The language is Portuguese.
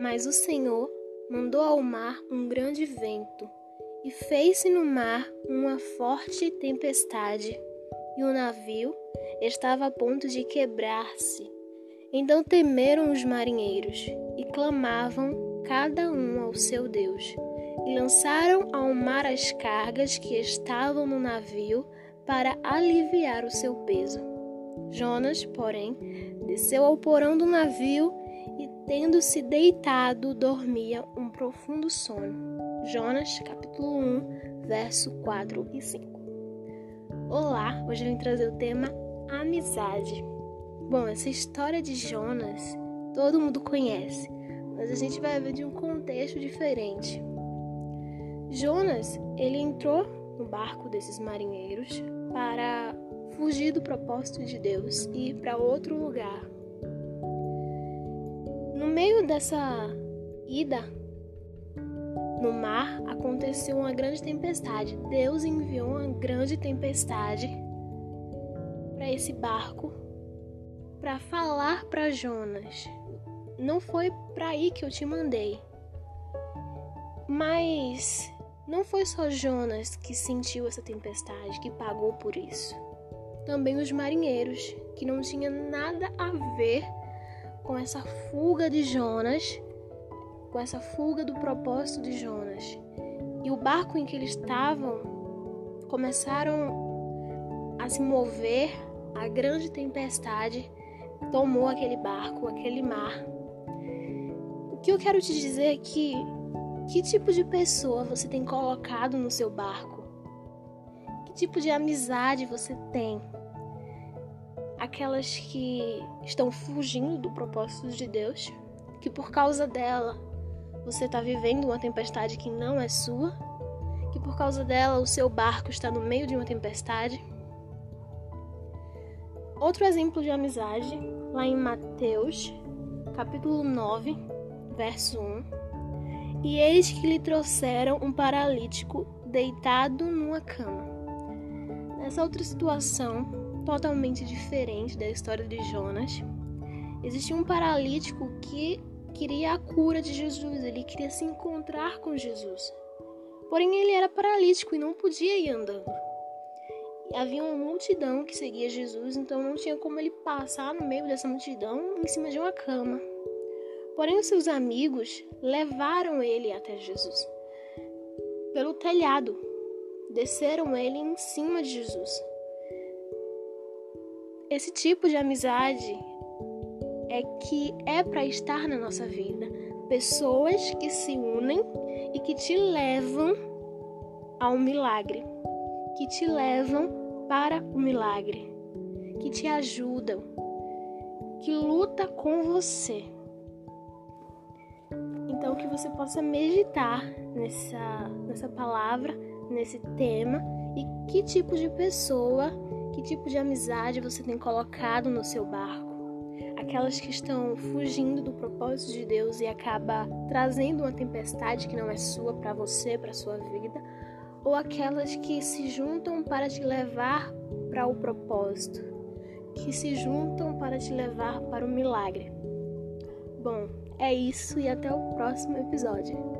Mas o Senhor mandou ao mar um grande vento e fez-se no mar uma forte tempestade, e o navio estava a ponto de quebrar-se. Então temeram os marinheiros e clamavam cada um ao seu Deus, e lançaram ao mar as cargas que estavam no navio para aliviar o seu peso. Jonas, porém, desceu ao porão do navio tendo-se deitado, dormia um profundo sono. Jonas, capítulo 1, verso 4 e 5. Olá, hoje eu vim trazer o tema amizade. Bom, essa história de Jonas todo mundo conhece, mas a gente vai ver de um contexto diferente. Jonas, ele entrou no barco desses marinheiros para fugir do propósito de Deus e ir para outro lugar. No meio dessa ida no mar, aconteceu uma grande tempestade. Deus enviou uma grande tempestade para esse barco para falar para Jonas. Não foi para aí que eu te mandei. Mas não foi só Jonas que sentiu essa tempestade, que pagou por isso também os marinheiros, que não tinha nada a ver com essa fuga de Jonas, com essa fuga do propósito de Jonas. E o barco em que eles estavam começaram a se mover, a grande tempestade tomou aquele barco, aquele mar. O que eu quero te dizer é que que tipo de pessoa você tem colocado no seu barco? Que tipo de amizade você tem? Aquelas que estão fugindo do propósito de Deus, que por causa dela você está vivendo uma tempestade que não é sua, que por causa dela o seu barco está no meio de uma tempestade. Outro exemplo de amizade, lá em Mateus, capítulo 9, verso 1. E eis que lhe trouxeram um paralítico deitado numa cama. Nessa outra situação, totalmente diferente da história de Jonas, existia um paralítico que queria a cura de Jesus, ele queria se encontrar com Jesus. Porém, ele era paralítico e não podia ir andando. E havia uma multidão que seguia Jesus, então não tinha como ele passar no meio dessa multidão em cima de uma cama. Porém, os seus amigos levaram ele até Jesus pelo telhado desceram ele em cima de Jesus. Esse tipo de amizade é que é para estar na nossa vida. Pessoas que se unem e que te levam ao milagre, que te levam para o milagre, que te ajudam, que luta com você. Então que você possa meditar nessa, nessa palavra nesse tema e que tipo de pessoa, que tipo de amizade você tem colocado no seu barco. Aquelas que estão fugindo do propósito de Deus e acaba trazendo uma tempestade que não é sua para você, para sua vida, ou aquelas que se juntam para te levar para o propósito, que se juntam para te levar para o milagre. Bom, é isso e até o próximo episódio.